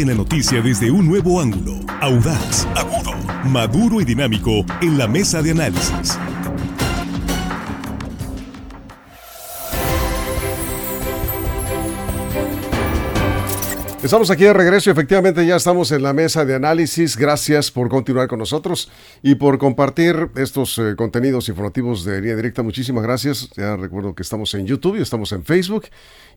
Comparte la noticia desde un nuevo ángulo, audaz, agudo, maduro y dinámico en la mesa de análisis. Estamos aquí de regreso y efectivamente ya estamos en la mesa de análisis. Gracias por continuar con nosotros y por compartir estos eh, contenidos informativos de línea directa. Muchísimas gracias. Ya recuerdo que estamos en YouTube y estamos en Facebook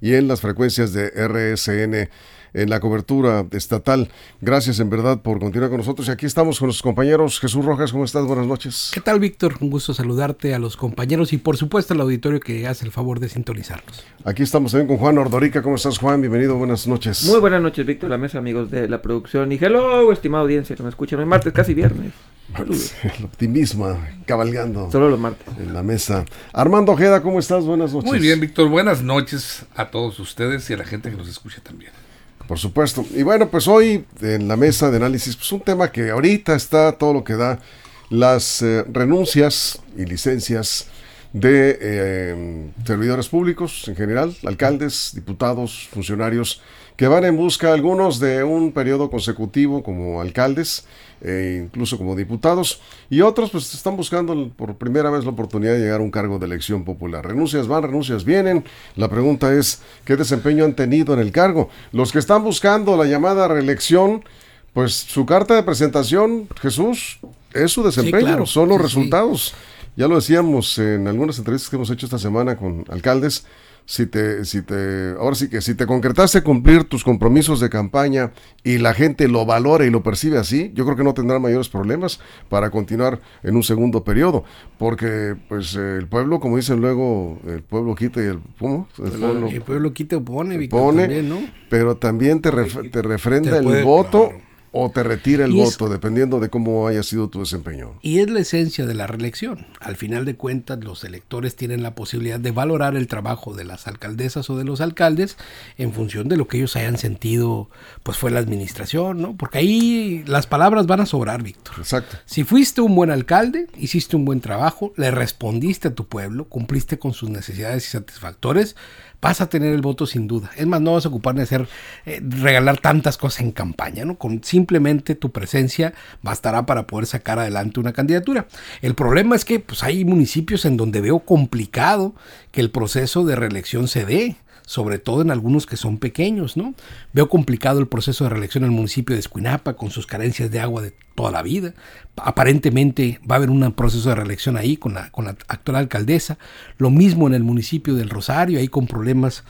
y en las frecuencias de RSN en la cobertura estatal. Gracias en verdad por continuar con nosotros. Y aquí estamos con los compañeros. Jesús Rojas, ¿cómo estás? Buenas noches. ¿Qué tal, Víctor? Un gusto saludarte a los compañeros y por supuesto al auditorio que hace el favor de sintonizarnos. Aquí estamos también con Juan Ordorica. ¿Cómo estás, Juan? Bienvenido, buenas noches. Muy buenas noches, Víctor, la mesa, amigos de la producción. Y hello, estimada audiencia que me escuchan hoy martes, casi viernes. El optimismo, cabalgando. Solo los martes. En la mesa. Armando Ojeda, ¿cómo estás? Buenas noches. Muy bien, Víctor. Buenas noches a todos ustedes y a la gente que nos escucha también. Por supuesto. Y bueno, pues hoy en la mesa de análisis, pues un tema que ahorita está todo lo que da las eh, renuncias y licencias de eh, servidores públicos en general, alcaldes, diputados, funcionarios, que van en busca algunos de un periodo consecutivo como alcaldes, e incluso como diputados, y otros pues están buscando por primera vez la oportunidad de llegar a un cargo de elección popular. Renuncias van, renuncias vienen. La pregunta es, ¿qué desempeño han tenido en el cargo? Los que están buscando la llamada reelección, pues su carta de presentación, Jesús, es su desempeño, son los resultados. Ya lo decíamos en algunas entrevistas que hemos hecho esta semana con alcaldes, si te, si te, ahora sí que si te concretaste cumplir tus compromisos de campaña y la gente lo valora y lo percibe así, yo creo que no tendrá mayores problemas para continuar en un segundo periodo, porque pues el pueblo, como dicen luego, el pueblo quita y el ¿cómo? El, pueblo, el pueblo quita o pone, pone ¿no? pero también te, te refrenda el voto o te retira el voto, dependiendo de cómo haya sido tu desempeño. Y es la esencia de la reelección. Al final de cuentas, los electores tienen la posibilidad de valorar el trabajo de las alcaldesas o de los alcaldes en función de lo que ellos hayan sentido, pues fue la administración, ¿no? Porque ahí las palabras van a sobrar, Víctor. Exacto. Si fuiste un buen alcalde, hiciste un buen trabajo, le respondiste a tu pueblo, cumpliste con sus necesidades y satisfactores, vas a tener el voto sin duda. Es más, no vas a ocupar de hacer, eh, regalar tantas cosas en campaña, ¿no? Con simplemente tu presencia bastará para poder sacar adelante una candidatura. El problema es que pues, hay municipios en donde veo complicado que el proceso de reelección se dé sobre todo en algunos que son pequeños, ¿no? Veo complicado el proceso de reelección en el municipio de Escuinapa con sus carencias de agua de toda la vida. Aparentemente va a haber un proceso de reelección ahí con la, con la actual alcaldesa. Lo mismo en el municipio del Rosario, ahí con problemas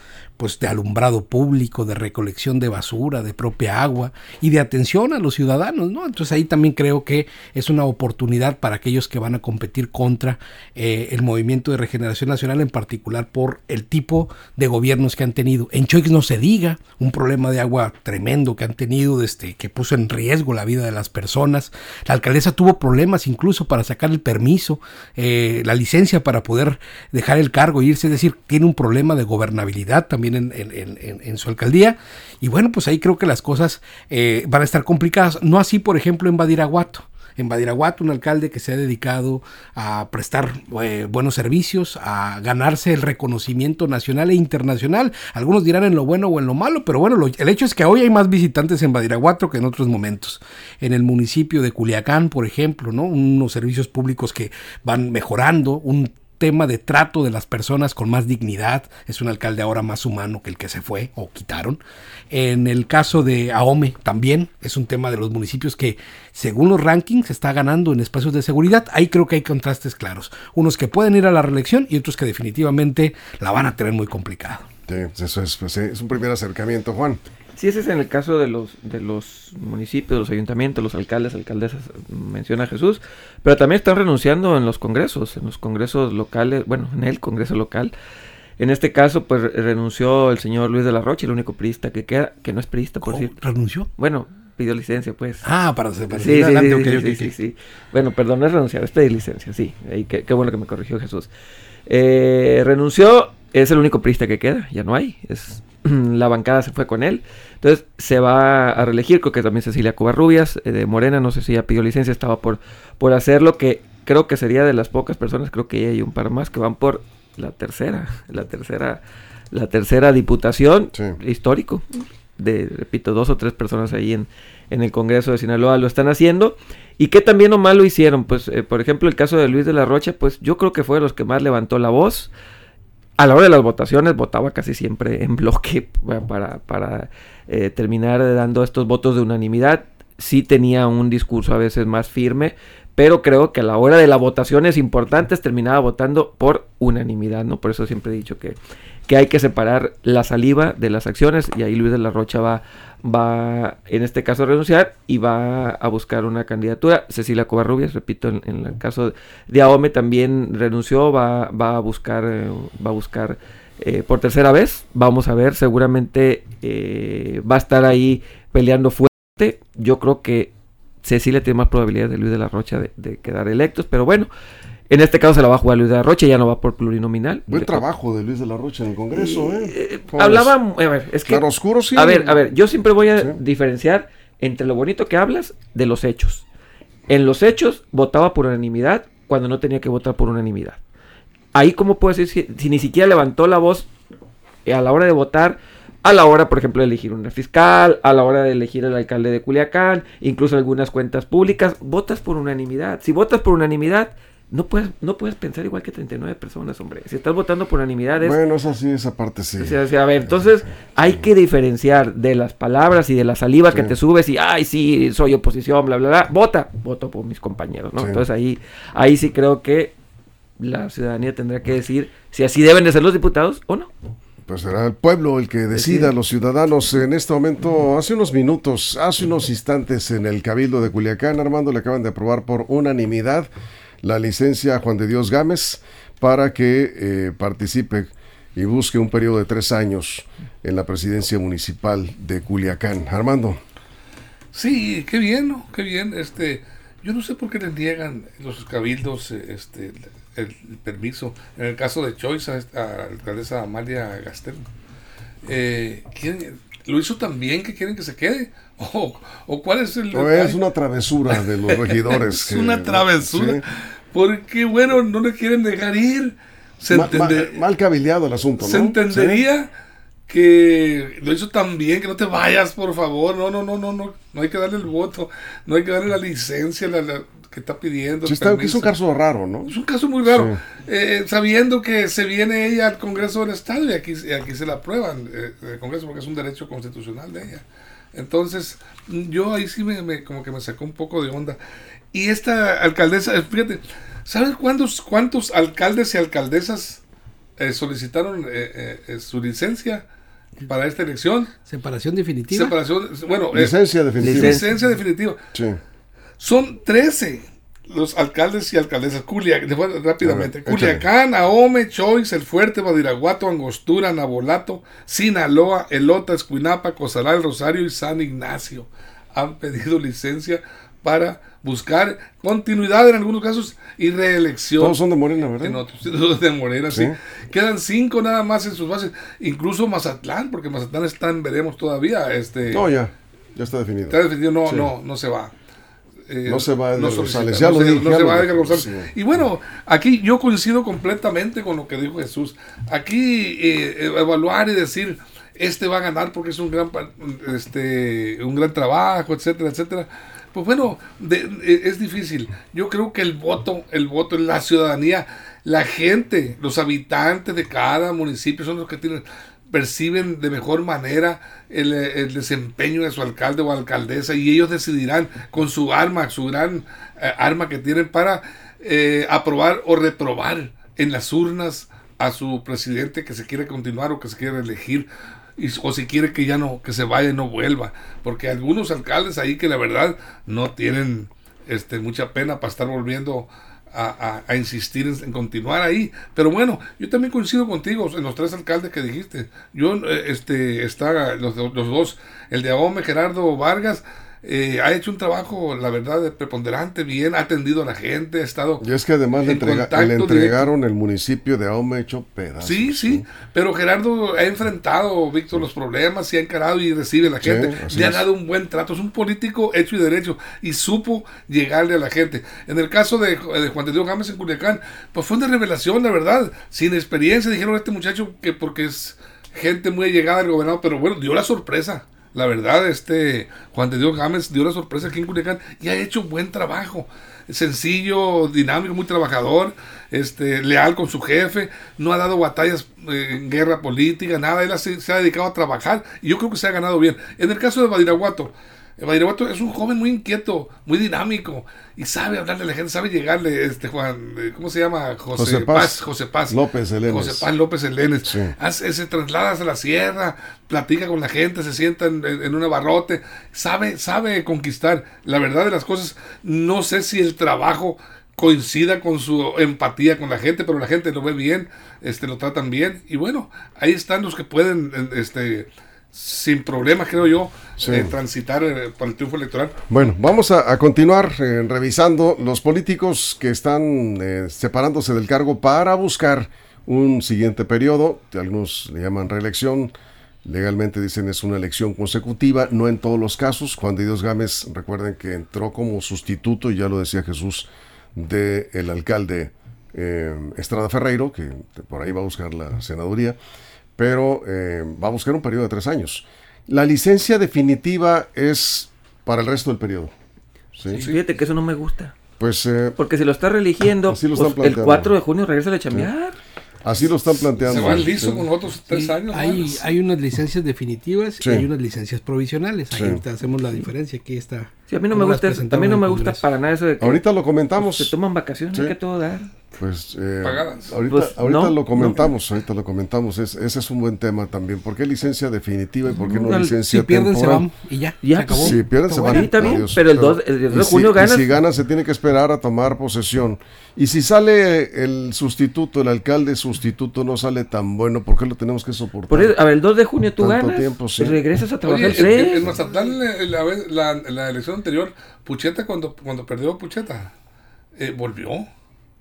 pues de alumbrado público, de recolección de basura, de propia agua y de atención a los ciudadanos, ¿no? Entonces ahí también creo que es una oportunidad para aquellos que van a competir contra eh, el movimiento de regeneración nacional, en particular por el tipo de gobiernos que han tenido. En Choix no se diga, un problema de agua tremendo que han tenido, desde que puso en riesgo la vida de las personas. La alcaldesa tuvo problemas incluso para sacar el permiso, eh, la licencia para poder dejar el cargo e irse, es decir, tiene un problema de gobernabilidad también en, su alcaldía. Y bueno, pues ahí creo que las cosas eh, van a estar complicadas. No así, por ejemplo, en Badiraguato. En Badiraguato, un alcalde que se ha dedicado a prestar eh, buenos servicios, a ganarse el reconocimiento nacional e internacional. Algunos dirán en lo bueno o en lo malo, pero bueno, el hecho es que hoy hay más visitantes en Badiraguato que en otros momentos. En el municipio de Culiacán, por ejemplo, ¿no? Unos servicios públicos que van mejorando, un tema de trato de las personas con más dignidad. Es un alcalde ahora más humano que el que se fue o quitaron. En el caso de Ahome también es un tema de los municipios que según los rankings está ganando en espacios de seguridad. Ahí creo que hay contrastes claros. Unos que pueden ir a la reelección y otros que definitivamente la van a tener muy complicado. Sí, eso es, pues, es un primer acercamiento, Juan. Sí, ese es en el caso de los, de los municipios, de los ayuntamientos, los alcaldes, alcaldesas, menciona Jesús, pero también están renunciando en los congresos, en los congresos locales, bueno, en el congreso local. En este caso, pues renunció el señor Luis de la Rocha, el único priista que queda, que no es priista, por cierto. ¿Renunció? Bueno, pidió licencia, pues. Ah, para, para sí, sí, adelante, sí, sí, sí, Bueno, perdón, no es renunciar, es pedir licencia, sí. qué, qué, bueno que me corrigió Jesús. Eh, renunció, es el único priista que queda, ya no hay, es la bancada se fue con él. Entonces se va a reelegir, creo que también Cecilia Covarrubias eh, de Morena, no sé si ya pidió licencia, estaba por, por hacerlo, que creo que sería de las pocas personas, creo que hay un par más que van por la tercera, la tercera, la tercera diputación, histórico. de, repito, dos o tres personas ahí en, en el Congreso de Sinaloa lo están haciendo. ¿Y qué también o mal lo hicieron? Pues, eh, por ejemplo, el caso de Luis de la Rocha, pues yo creo que fue de los que más levantó la voz. A la hora de las votaciones votaba casi siempre en bloque para, eh, terminar dando estos votos de unanimidad. Sí tenía un discurso a veces más firme, pero creo que a la hora de las votaciones importantes terminaba votando por unanimidad, ¿no? Por eso siempre he dicho que, que hay que separar la saliva de las acciones y ahí Luis de la Rocha va, va en este caso a renunciar y va a buscar una candidatura. Cecilia Covarrubias, repito, en, el caso de Aome también renunció, va, va a buscar, va a buscar eh, por tercera vez. Vamos a ver, seguramente eh, va a estar ahí peleando fuerte. Yo creo que Cecilia tiene más probabilidades de Luis de la Rocha de, quedar electos, pero bueno, en este caso se la va a jugar Luis de la Rocha, ya no va por plurinominal. Buen trabajo de Luis de la Rocha en el Congreso, ¿eh? eh hablaba, a ver, es que... Claro oscuro, sí. A ver, a ver, yo siempre voy a diferenciar entre lo bonito que hablas de los hechos. En los hechos votaba por unanimidad cuando no tenía que votar por unanimidad. Ahí, ¿cómo puedo decir si, si ni siquiera levantó la voz a la hora de votar? a la hora, por ejemplo, de elegir una fiscal, a la hora de elegir al alcalde de Culiacán, incluso algunas cuentas públicas, votas por unanimidad. Si votas por unanimidad, no puedes, no puedes pensar igual que 39 personas, hombre. Si estás votando por unanimidad es... Bueno, eso sí, esa parte sí. O sea, a ver, entonces hay que diferenciar de las palabras y de la saliva que te subes y, ay, sí, soy oposición, bla, bla, bla. Vota, voto por mis compañeros, ¿no? Entonces ahí, ahí sí creo que la ciudadanía tendrá que decir si así deben de ser los diputados o no. Pues será el pueblo el que decida, los ciudadanos. En este momento, hace unos minutos, hace unos instantes en el Cabildo de Culiacán, Armando le acaban de aprobar por unanimidad la licencia a Juan de Dios Gámez para que eh, participe y busque un periodo de tres años en la presidencia municipal de Culiacán. Armando. Sí, qué bien, ¿no? Qué bien. Este, yo no sé por qué le niegan los cabildos este, el, permiso. En el caso de Choice, a, la alcaldesa Amalia Gastel, eh, ¿lo hizo también que quieren que se quede? ¿O, cuál es el.? es una travesura de los regidores. es una travesura. Porque, bueno, no le quieren dejar ir. Se mal, mal, el asunto, ¿no? Se entendería que lo hizo tan bien que no te vayas, por favor. No, no, no, no, no. No hay que darle el voto. No hay que darle la licencia. La, que está pidiendo. es un caso raro, ¿no? Es un caso muy raro. Eh, sabiendo que se viene ella al Congreso del Estado y aquí, aquí se la aprueban eh, el Congreso porque es un derecho constitucional de ella. Entonces, yo ahí sí me, como que me sacó un poco de onda. Y esta alcaldesa, eh, fíjate, ¿sabes cuántos, cuántos alcaldes y alcaldesas solicitaron su licencia? para esta elección. Separación definitiva. Separación, bueno, licencia definitiva. Licencia definitiva. Sí. Son 13 los alcaldes y alcaldesas. Culiacán, rápidamente. Culiacán, Ahome, Choice, El Fuerte, Badiraguato, Angostura, Nabolato, Sinaloa, Elota, Escuinapa, Cozaral, Rosario y San Ignacio han pedido licencia para buscar continuidad en algunos casos y reelección. Todos son de Morena, ¿verdad? En otros, de Morena, sí. Quedan cinco nada más en sus bases. Incluso Mazatlán, porque Mazatlán están, veremos todavía. Este, no, ya, ya está definido. Está definido, no, no, no se va. Eh, no se va a González, ya lo dije, se va a González. Y bueno, aquí yo coincido completamente con lo que dijo Jesús. Aquí eh, evaluar y decir, este va a ganar porque es un gran, este, un gran trabajo, etcétera, etcétera. Pues bueno, eh, es difícil. Yo creo que el voto, el voto, la ciudadanía, la gente, los habitantes de cada municipio son los que tienen perciben de mejor manera el, desempeño de su alcalde o alcaldesa y ellos decidirán con su arma, su gran eh, arma que tienen para eh, aprobar o reprobar en las urnas a su presidente que se quiere continuar o que se quiere elegir y, o si quiere que ya no, que se vaya y no vuelva. Porque algunos alcaldes ahí que la verdad no tienen este, mucha pena para estar volviendo insistir en, continuar ahí. Pero bueno, yo también coincido contigo en los tres alcaldes que dijiste. Yo, eh, este, está los, los dos, el de Ahome, Gerardo Vargas, eh, ha hecho un trabajo, la verdad, preponderante, bien, ha atendido a la gente, ha estado. Y es que además le, entregaron el municipio de Ahome hecho pedazos. Sí, sí, pero Gerardo ha enfrentado, Víctor, los problemas y ha encarado y recibe a la gente. le ha dado un buen trato, es un político hecho y derecho y supo llegarle a la gente. En el caso de, Juan de Dios Gámez en Culiacán, pues fue una revelación, la verdad, sin experiencia, dijeron a este muchacho que porque es gente muy llegada al gobernador, pero bueno, dio la sorpresa La verdad, este Juan de Dios Gámez dio la sorpresa aquí en Culiacán y ha hecho buen trabajo. Sencillo, dinámico, muy trabajador, este, leal con su jefe, no ha dado batallas eh, en guerra política, nada, él se, se ha dedicado a trabajar y yo creo que se ha ganado bien. En el caso de Badiraguato, Badiraguato es un joven muy inquieto, muy dinámico y sabe hablarle a la gente, sabe llegarle, este Juan, eh, ¿cómo se llama? José, José Paz, Paz. José Paz. López Elenes. José Paz López Elenes. Sí. Hace- se traslada hacia la sierra, platica con la gente, se sienta en, en- un abarrote, sabe, sabe conquistar. La verdad de las cosas, no sé si el trabajo coincida con su empatía con la gente, pero la gente lo ve bien, este, lo tratan bien, y bueno, ahí están los que pueden, eh, este, sin problemas, creo yo, Sí. eh, transitar eh, para el triunfo electoral. Bueno, vamos a, a continuar eh, revisando los políticos que están eh, separándose del cargo para buscar un siguiente periodo. Algunos le llaman reelección. Legalmente dicen es una elección consecutiva, no en todos los casos. Juan de Dios Gámez, recuerden que entró como sustituto, y ya lo decía Jesús, del el alcalde Estrada Ferreiro, que por ahí va a buscar la senaduría, pero eh, va a buscar un periodo de tres años. La licencia definitiva es para el resto del periodo. ¿sí? Fíjate que eso no me gusta. Pues eh, Porque si lo está reeligiendo, Así lo pues, están el planteando. 4 de junio regresa a chambear. así lo están planteando. Se van Sí. listo con otros tres Sí, años. hay, hay unas licencias definitivas Sí. y hay unas licencias provisionales. Sí. Ahí te hacemos la diferencia. Aquí está. Sí, a mí no me gusta, eso. a mí no me el gusta para nada eso de que Ahorita lo comentamos. se toman vacaciones, Sí. hay que todo dar. Pues eh, Pagadas. ahorita, Pues, ahorita no, lo comentamos, ahorita lo comentamos. Es- ese es un buen tema también. ¿Por qué licencia definitiva y por qué no No, licencia Si pierden, se temporal? van y ya. Ya, se acabó. Si pierden, se van. Sí, Adiós. pero el dos- el 2 de si- junio y ganas. si ganan, se tiene que esperar a tomar posesión. Y si sale el sustituto, el alcalde sustituto no sale tan bueno, ¿por qué lo tenemos que soportar? Por eso, a ver, el 2 de junio tú ganas, tiempo, sí. regresas a trabajar Oye, el en, en- 3. en Mazatlán, la- la elección anterior, Pucheta, cuando, cuando perdió Pucheta, eh, volvió.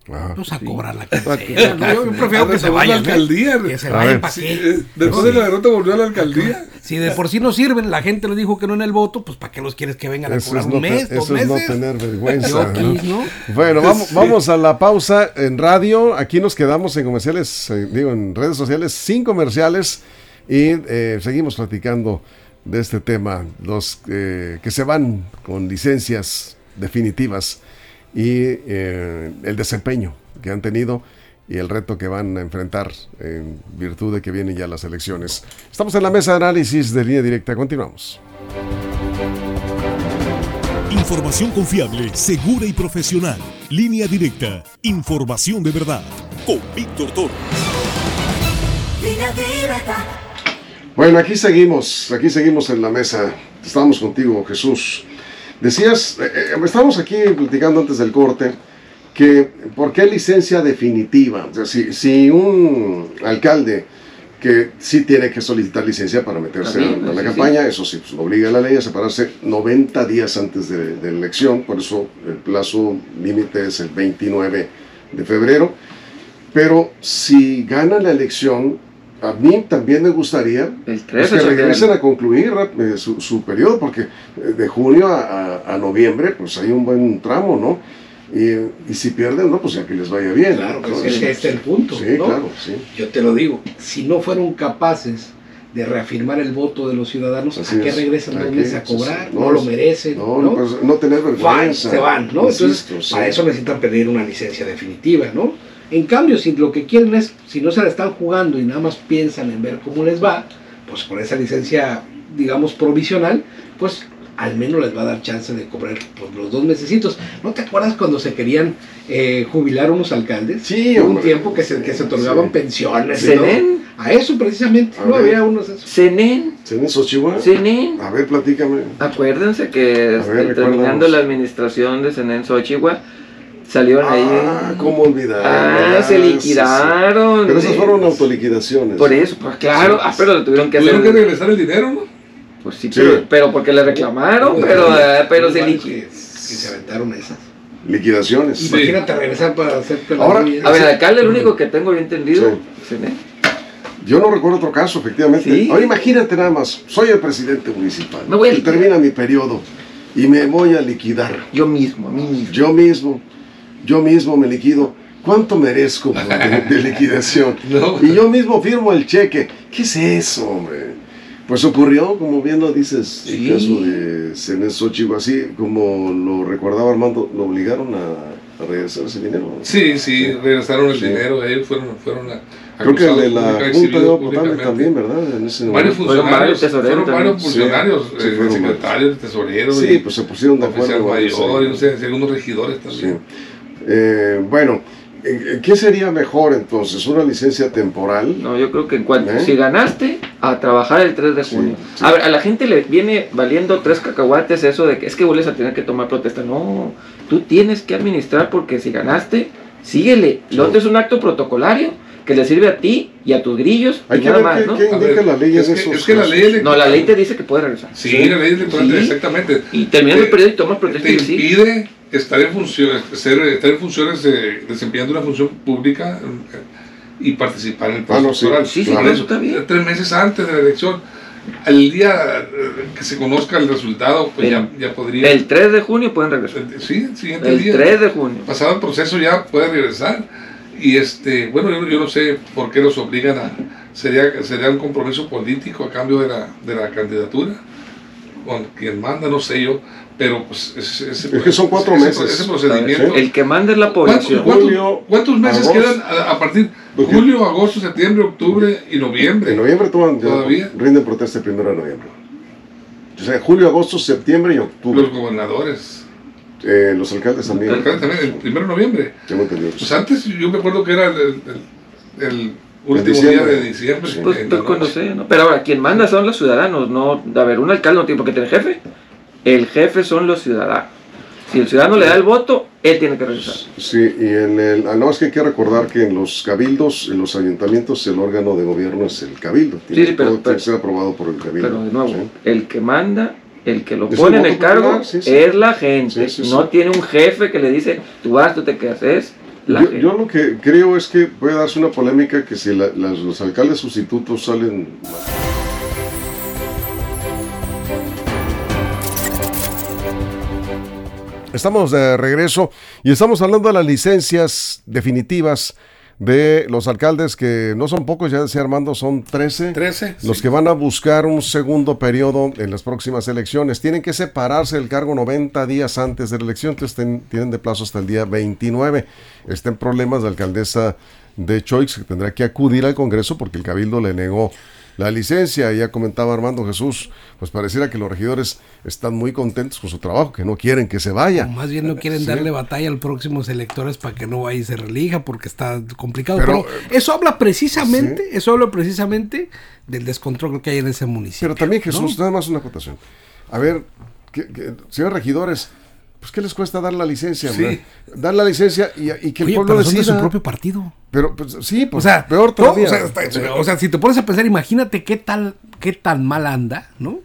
Ajá. Vamos a cobrar la quincena. No, Yo, prefiero que se Retomó la vayan. alcaldía. Que se vayan para Sí, qué. eh, después de la derrota volvió a la alcaldía. Si de por sí no sirven, la gente les dijo que no en el voto, pues ¿para qué los quieres que vengan a cobrar es, no, un mes, eso es no meses? tener vergüenza. Yo ¿no? Bueno, vamos, vamos a la pausa en radio. Aquí nos quedamos en comerciales, eh, digo, en redes sociales, sin comerciales. Y eh, seguimos platicando de este tema. Los eh, que se van con licencias definitivas y eh, el desempeño que han tenido y el reto que van a enfrentar en virtud de que vienen ya las elecciones. Estamos en la mesa de análisis de línea directa. Continuamos. Información confiable, segura y profesional. Línea directa. Información de verdad. Con Víctor Toro. Línea directa. Bueno, aquí seguimos, aquí seguimos en la mesa. Estamos contigo, Jesús. Decías, eh, eh, estábamos aquí platicando antes del corte, que ¿por qué licencia definitiva? O sea, si, si un alcalde que sí tiene que solicitar licencia para meterse También, a la sí, campaña, eso sí, pues, lo obliga la ley a separarse 90 días antes de, de la elección, por eso el plazo límite es el 29 de febrero. Pero si gana la elección, a mí también me gustaría El pues, 3 que regresen a concluir eh, su, su periodo, porque eh, de junio a, a- a noviembre, pues hay un buen tramo, ¿no? Y, y si pierden, no, pues ya que les vaya bien. Claro, pues Entonces, ese es el punto. Sí, ¿no? claro, sí. Yo te lo digo, si no fueron capaces de reafirmar el voto de los ciudadanos, Así ¿a qué es. regresan dos meses a sí, sí. cobrar? No, No, lo merecen. No, No, no, pues, no tener Van, vergüenza. se van, ¿no? Entonces, sí. para eso necesitan pedir una licencia definitiva, ¿no? En cambio, si lo que quieren es, si no se la están jugando y nada más piensan en ver cómo les va, pues con esa licencia, digamos, provisional, pues al menos les va a dar chance de cobrar pues, los dos mesecitos. ¿No te acuerdas cuando se querían eh, jubilar unos alcaldes? Sí, Hubo un hombre. tiempo que se, que se otorgaban Sí. pensiones. Sí. ¿no? A eso precisamente, A no ver. había unos esos. Cenen, ¿Tienen Xochihua? Cenen. A ver, platícame. Acuérdense que ver, este, terminando la administración de Cenen Xochihua, salieron Ah, ahí. ¿cómo olvidar? Ah, se sí, sí. liquidaron. Pero esas fueron autoliquidaciones. Por eso, pues claro. Ah, pero lo tuvieron que hacer. Tuvieron que regresar el dinero, ¿no? Pues sí, Sí. Pero, pero porque le reclamaron, pero, eh, pero se liquidó. que, que se aventaron esas. Liquidaciones. Sí. Imagínate regresar para hacer Ahora. A ver, el alcalde, el único que tengo yo entendido, Sí. Yo no recuerdo otro caso, efectivamente. Sí. Ahora imagínate nada más, soy el presidente municipal. Me voy a y termina mi periodo y me voy a liquidar. yo mismo, a mí mismo. Yo mismo, yo mismo me liquido. ¿Cuánto merezco de, de liquidación? No. Y yo mismo firmo el cheque. ¿Qué es eso, hombre? Pues ocurrió, como bien lo dices, Sí. el caso de Cenés Xochitl, así como lo recordaba Armando, lo obligaron a, a regresar ese dinero. Sí, sí, regresaron el Sí. dinero, ellos fueron, fueron a, Creo que el de la Junta de Potable también, ¿verdad? En ese Varios. Fueron varios funcionarios, tesoreros fueron varios también. funcionarios, eh, secretarios, tesoreros, Sí, y pues se pusieron de acuerdo. oficial varios mayor, ahí. y no sé, y algunos regidores Sí. también. Eh, bueno, eh, ¿qué sería mejor entonces? ¿Una licencia temporal? No, yo creo que en cuanto, ¿Eh? si ganaste, a trabajar el 3 de junio. sí. A ver, a la gente le viene valiendo tres cacahuates eso de que es que vuelves a tener que tomar protesta. No, tú tienes que administrar porque si ganaste, síguele. Lo otro es un acto protocolario que le sirve a ti y a tus grillos Hay y que nada ver más, qué, ¿no? qué indica ver, la ley es que, es que la ley electoral- No, la ley te dice que puedes regresar. Sí, la ley electoral, Sí. exactamente. Y terminas el Te- periodo y tomas protesta te impide estar en funciones, ser, estar en funciones de, desempeñando una función pública eh, y participar en el Ah, proceso no, sí, electoral. sí, sí, Por eso eso, está bien. Tres meses antes de la elección, al día eh, que se conozca el resultado, pues El- ya, ya podría. El 3 de junio pueden regresar. sí, el siguiente El día. 3 de junio. pasado el proceso ya puede regresar y este bueno yo, yo no sé por qué los obligan a sería sería un compromiso político a cambio de la, de la candidatura con quien manda no sé yo pero pues ese, ese- Es que son cuatro ese- meses. ese procedimiento El que manda es la ¿Cuántos, población. cuántos- Julio, cuántos meses agosto. quedan a, a partir Porque- julio agosto septiembre octubre y noviembre En noviembre toman, Todavía. rinden protesta el primero de noviembre. O sea, julio, agosto, septiembre y octubre. los gobernadores Eh, los alcaldes también. el alcalde también el primero de noviembre Tengo entendido. pues antes yo me acuerdo que era el, el- el- el último día de diciembre Sí. Pues, la pues cuando sea, ¿no? Pero ahora, quien manda son los ciudadanos, no. A ver, un alcalde no tiene por qué tener jefe. El jefe son los ciudadanos. Si el ciudadano le da el voto, él tiene que regresar. Sí, y en el. Ah, no, es que hay que recordar que en los cabildos, en los ayuntamientos, el órgano de gobierno es el cabildo. Tiene, Sí, sí, pero- todo tiene pero- que ser aprobado por el cabildo. Pero de nuevo, Sí. el que manda, el que lo pone en el cargo, sí, es la gente. No tiene un jefe que le dice, tú vas, tú te quedas. Es la Yo, gente. yo lo que creo es que puede darse una polémica que si la- las- los alcaldes sustitutos salen. Estamos de regreso y estamos hablando de las licencias definitivas de los alcaldes que no son pocos, ya decía Armando, son 13. 13 Los sí. que van a buscar un segundo periodo en las próximas elecciones tienen que separarse del cargo 90 días antes de la elección, entonces ten- tienen de plazo hasta el día 29. Está en problemas la alcaldesa de Choix que tendrá que acudir al Congreso porque el Cabildo le negó la licencia. Ya comentaba Armando Jesús, pues pareciera que los regidores están muy contentos con su trabajo, que no quieren que se vaya. O más bien no quieren Sí. darle batalla a los próximos electores para que no vaya y se relija porque está complicado. Pero, Pero, eso habla precisamente, eso habla precisamente del descontrol que hay en ese municipio. Pero también Jesús, ¿no? nada más una acotación. A ver, que, que- señores regidores, pues ¿qué les cuesta dar la licencia? Sí. Dar la licencia y, y que el pueblo pero son de decida. su propio partido. Pero pues, sí, O pues sea, peor no, todavía. o, sea, está- o sea, si te pones a pensar, imagínate qué tal, qué tan mal anda, ¿no?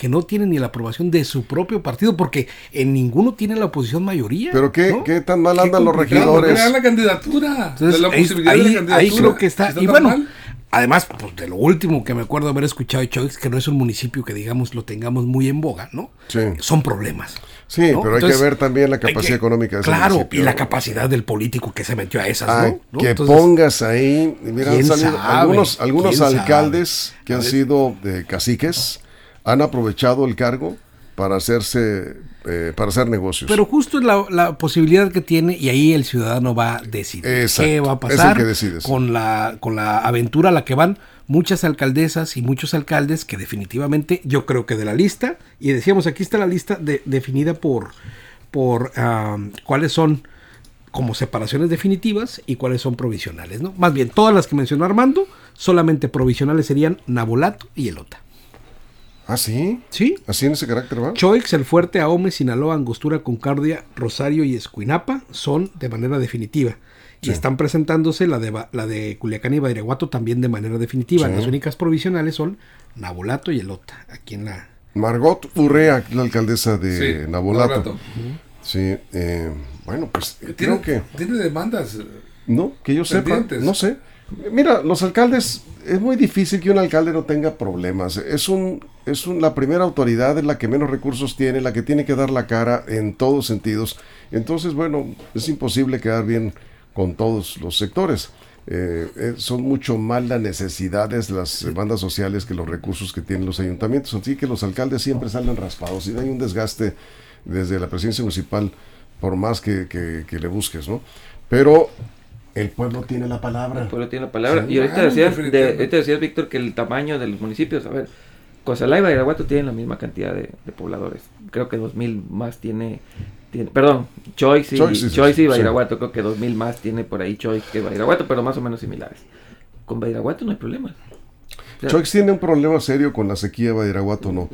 Que no tiene ni la aprobación de su propio partido, porque en ninguno tiene la oposición mayoría. Pero qué, ¿no? qué tan mal Qué andan los regidores. la candidatura. Entonces, de la ahí, posibilidad ahí- de la candidatura. ahí creo que está. Y bueno, mal, además, pues de lo último que me acuerdo haber escuchado de Choix, que no es un municipio que digamos lo tengamos muy en boga, ¿no? Sí. Son problemas. Sí, ¿no? pero hay Entonces, que ver también la capacidad que- económica de ese Claro, municipio. y la capacidad del político que se metió a esas, ¿no? ¿no? que Entonces, pongas ahí, mira, han ¿quién salido sabe? algunos, algunos alcaldes que han sido de caciques, han aprovechado el cargo para hacerse, eh, para hacer negocios. Pero justo es la, la posibilidad que tiene y ahí el ciudadano va a decidir Exacto, qué va a es el pasar que con la con la aventura a la que van muchas alcaldesas y muchos alcaldes que definitivamente yo creo que de la lista y decíamos aquí está la lista de- definida por por ah, cuáles son como separaciones definitivas y cuáles son provisionales, ¿no? Más bien todas las que mencionó Armando, solamente provisionales serían Nabolato y Elota. ¿Ah, sí? ¿Sí? ¿Así en ese carácter va? Choix, El Fuerte, Ahome, Sinaloa, Angostura, Concordia, Rosario y Escuinapa son de manera definitiva. Y están presentándose la de, Ba- la de Culiacán y Badiraguato también de manera definitiva. Sí. Las únicas provisionales son Nabolato y Elota, aquí en la... Margot Urrea, la alcaldesa de sí, Nabolato. Nabolato. Sí, eh, bueno, pues Tiene, creo que... tiene demandas. eh, No, que yo sepa, no sé. Mira, los alcaldes, es muy difícil que un alcalde no tenga problemas. Es un, es un, la primera autoridad, es la que menos recursos tiene, la que tiene que dar la cara en todos sentidos. Entonces, bueno, es imposible quedar bien con todos los sectores. eh, eh, son mucho más las necesidades, las bandas sociales que los recursos que tienen los ayuntamientos. Así que los alcaldes siempre salen raspados y hay un desgaste desde la presidencia municipal por más que, que- que le busques, ¿no? Pero el pueblo tiene la palabra. El pueblo tiene la palabra. Sí. y ahorita decías, de, ahorita decías, Víctor, que el tamaño de los municipios, a ver, Cozalá y Badiraguato tienen la misma cantidad de, de pobladores. Creo que 2000 más tiene, tiene perdón, Choice y, Choice, sí, Choice y sí. Creo que 2000 más tiene por ahí Choice que Badiraguato, pero más o menos similares. Con Badiraguato no hay problema. Choix tiene un problema serio con la sequía de Badiraguato, ¿no?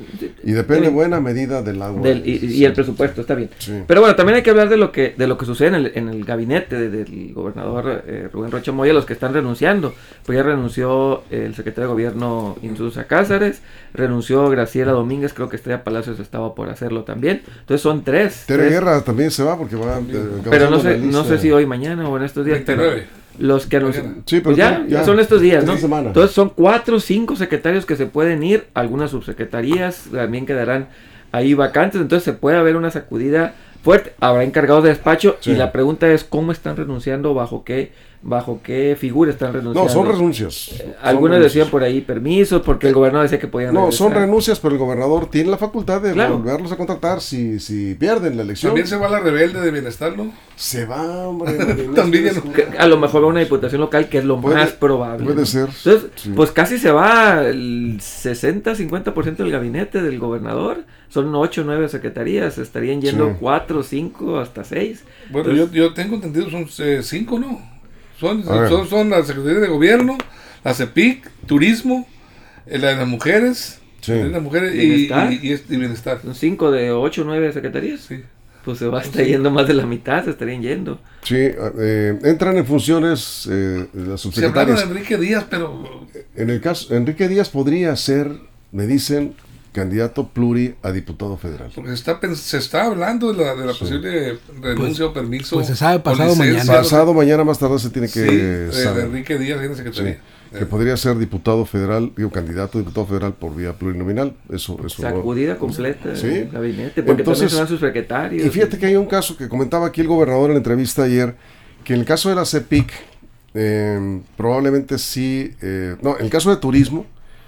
Y depende buena medida del agua. del- y, y el presupuesto, está bien. Sí. Pero bueno, también hay que hablar de lo que de lo que sucede en el, en el gabinete de- del gobernador eh, Rubén Rocha Moya, los que están renunciando. Pues ya renunció el secretario de gobierno Insusa Cázares, renunció Graciela Domínguez, creo que Estrella Palacios estaba por hacerlo también. Entonces son tres. Tere tres. Guerra también se va porque va. eh, pero no sé, no sé si hoy, mañana o en estos días. pero 29. Los que. Mañana. Sí, pero Pues ya, ya- ya ya. son estos días, ¿no? semana. Entonces son cuatro o cinco secretarios que se pueden ir, algunas subsecretarías también quedarán ahí vacantes, entonces se puede haber una sacudida fuerte. Habrá encargados de despacho Sí. y la pregunta es cómo están renunciando, bajo qué, bajo qué figura están renunciando. No, son renuncias. Son Algunos renuncias. decían por ahí permisos, porque el gobernador decía que podían No, son renuncias, pero el gobernador tiene la facultad de Claro. volverlos a contratar si, si pierden la elección. También se va la rebelde de bienestar, ¿no? Se va, hombre. También no- A lo mejor va a una diputación local, que es lo Puede- más probable. puede ¿no? ser, Entonces, sí. pues casi se va el 60-50% del gabinete del gobernador. Son 8 o 9 secretarías. Estarían yendo Sí. 4, 5, hasta 6. Bueno, yo, yo tengo entendido, son eh, cinco, ¿no? Son, son, son la Secretaría de Gobierno, la CEPIC, Turismo, eh, la de las mujeres, Sí. la de las mujeres y, Bienestar. y, y es- y Bienestar. Son 5 de 8 o 9 secretarías. Sí. Pues se va a estar yendo más de la mitad, se estarían yendo. Sí, eh, entran en funciones eh, las Se hablaba de subsecretarias. Enrique Díaz, pero En el caso, Enrique Díaz podría ser, me dicen, candidato pluri a diputado federal. porque se está, se está hablando de la, de la posible renuncia o permiso. pues se sabe pasado mañana. Pasado mañana más tarde se tiene Sí, que eh, de saber. Enrique Díaz en Sí, que podría ser diputado federal, digo, candidato a diputado federal por vía plurinominal. Eso, eso Sacudida completa Sí. del gabinete. Porque Entonces, también van sus secretarios. Y fíjate que hay un caso que comentaba aquí el gobernador en la entrevista ayer, que en el caso de la CEPIC, eh, probablemente sí, eh, no, en el caso de turismo,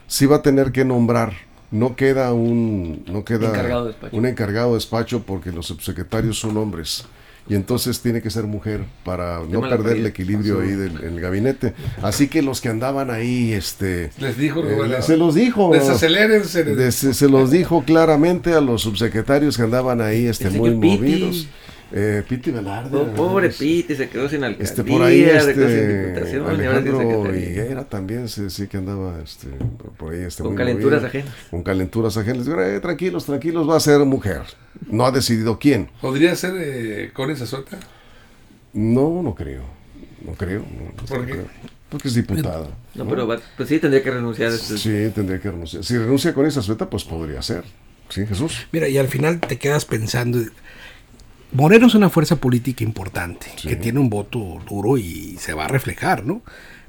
sí va a tener que nombrar, no queda un, no queda Encargado de despacho. un encargado de despacho porque los subsecretarios son hombres. Y entonces tiene que ser mujer para no perder el equilibrio ahí del en el gabinete. Así que los que andaban ahí, este, Les dijo, eh, se los dijo. Desacelérense. De- se, se los dijo claramente a los subsecretarios que andaban ahí este, El muy Piti. Eh, Piti Velarde. Oh, pobre Piti, se quedó sin alcaldía, Este, por ahí, se quedó sin este, diputación, Alejandro secretaría. Higuera también se sí que andaba este, por- ahí. Este, Con muy calenturas movido, ajenas. Con calenturas ajenas. Digo, eh, tranquilos, tranquilos, va a ser mujer. No ha decidido quién. ¿Podría ser eh, Connie Sazota? No, no creo. No creo. no, ¿Por no qué? creo. Porque es diputada. No, pero va- pues sí tendría que renunciar. a este- Sí, tendría que renunciar. Si renuncia con esa sueta, pues podría ser. Sí, Jesús. Mira, y al final te quedas pensando. Moreno es una fuerza política importante, Sí. que tiene un voto duro y se va a reflejar, ¿no?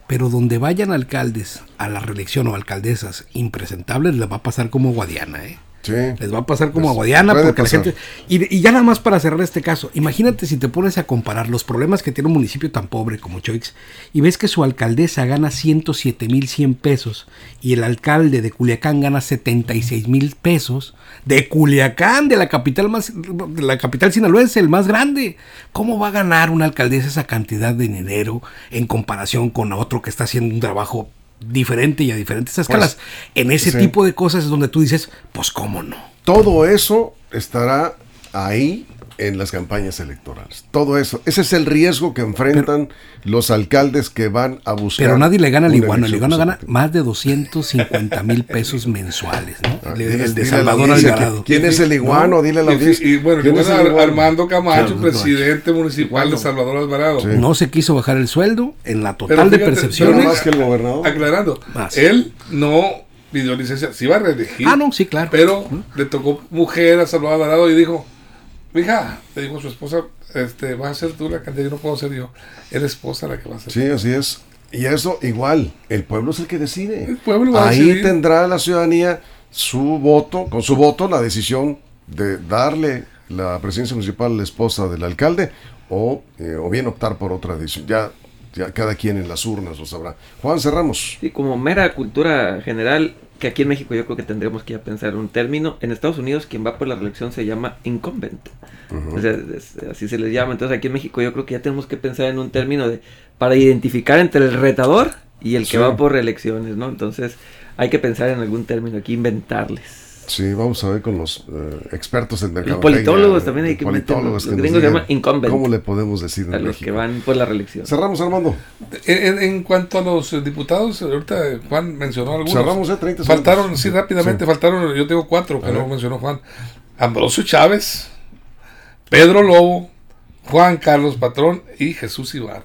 Pero donde vayan alcaldes a la reelección o alcaldesas impresentables, les va a pasar como Guadiana, ¿eh? Sí. Les va a pasar como Pues, a Guadiana porque pasar. la gente... Y, y ya nada más para cerrar este caso, imagínate si te pones a comparar los problemas que tiene un municipio tan pobre como Choix y ves que su alcaldesa gana 107 mil 100 pesos y el alcalde de Culiacán gana 76 mil pesos. De Culiacán, de la capital más, de la capital sinaloense, el más grande. ¿Cómo va a ganar una alcaldesa esa cantidad de dinero en comparación con otro que está haciendo un trabajo diferente y a diferentes escalas? en ese Pues, sí. tipo de cosas es donde tú dices, pues cómo no. Todo eso estará ahí en las campañas electorales. Todo eso. Ese es el riesgo que enfrentan los alcaldes que van a buscar. Pero nadie le gana al iguano. El iguano gana más de 250 mil pesos mensuales, ¿no? El, el de Salvador Alvarado. ¿Quién es el iguano? Dile a la Y, audiencia. y bueno, ¿Quién es el? Armando Camacho, Claro, presidente municipal de Salvador Alvarado. Sí. No se quiso bajar el sueldo en la Pero total de fíjate, percepciones. más que el gobernador. Aclarando, Más. él no pidió licencia, se iba a reelegir. Ah, no, sí, claro. Pero le tocó mujer a Salvador Alvarado y dijo, mija, le dijo a su esposa, este, vas a ser tú la candidata, yo no puedo ser yo. Es la esposa la que va a ser. Sí, así es. Y eso igual, el pueblo es el que decide. El pueblo va a Ahí decidir. tendrá la ciudadanía su voto, con su voto la decisión de darle la presidencia municipal a la esposa del alcalde o, eh, o bien optar por otra decisión. Ya ya cada quien en las urnas lo sabrá. Juan, cerramos. Sí, como mera cultura general, que aquí en México yo creo que tendremos que ya pensar un término. En Estados Unidos quien va por la reelección se llama incumbent. O sea, es- así se les llama. Entonces aquí en México yo creo que ya tenemos que pensar en un término de para identificar entre el retador y el que Sí. va por reelecciones, ¿no? Entonces hay que pensar en algún término aquí, inventarles. Sí, vamos a ver con los eh, expertos en mercado. politólogos también hay que politólogos meter- que los nos gringos se digan llaman incumbent. ¿Cómo le podemos decir en A los México? que van por la reelección. Cerramos, Armando. En, en cuanto a los eh, diputados, ahorita eh, Juan mencionó algunos. Cerramos ya 30 Faltaron, segundos. sí, rápidamente, Sí. faltaron, yo tengo cuatro que no mencionó Juan. Ambrosio Chávez, Pedro Lobo, Juan Carlos Patrón y Jesús Ibarra.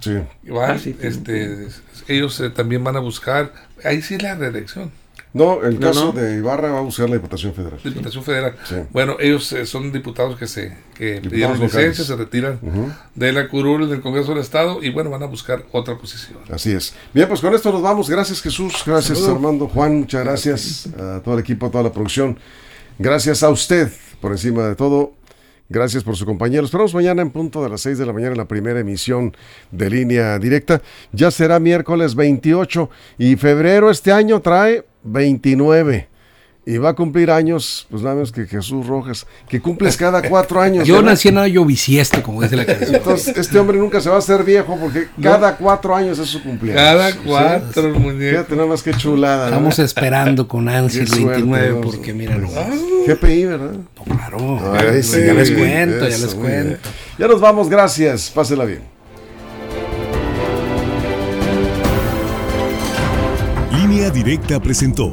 Sí. Van, Ah, sí, sí. este, ellos eh, también van a buscar, ahí sí la reelección, No, el caso no. de Ibarra va a buscar la Diputación Federal. Diputación Federal. Sí. Bueno, ellos eh, son diputados que se que pidieron licencia, se retiran de la curul del Congreso del Estado y bueno, van a buscar otra posición. Así es. Bien, pues con esto nos vamos. Gracias Jesús, gracias. Armando, Juan, muchas gracias a todo el equipo, a toda la producción. Gracias a usted por encima de todo. Gracias por su compañía. Esperamos mañana en punto de las 6 de la mañana en la primera emisión de línea directa. Ya será miércoles 28 y febrero este año trae 29. Y va a cumplir años, pues nada menos que Jesús Rojas, que cumples cada cuatro años. Yo ¿verdad? nací en año bisiesto, como dice la canción. Entonces, este hombre nunca se va a hacer viejo porque cada cuatro años es su cumpleaños. Cada Sí. cuatro muñecos. Fíjate nada más que chulada. ¿no? Estamos esperando con ansia el Qué suerte, 29 vamos. porque mira, no, GPI, ¿verdad? claro, Ay, sí, ya les sí, cuento, ya les bien. cuento. Ya nos vamos, gracias. Pásela bien. Línea Directa presentó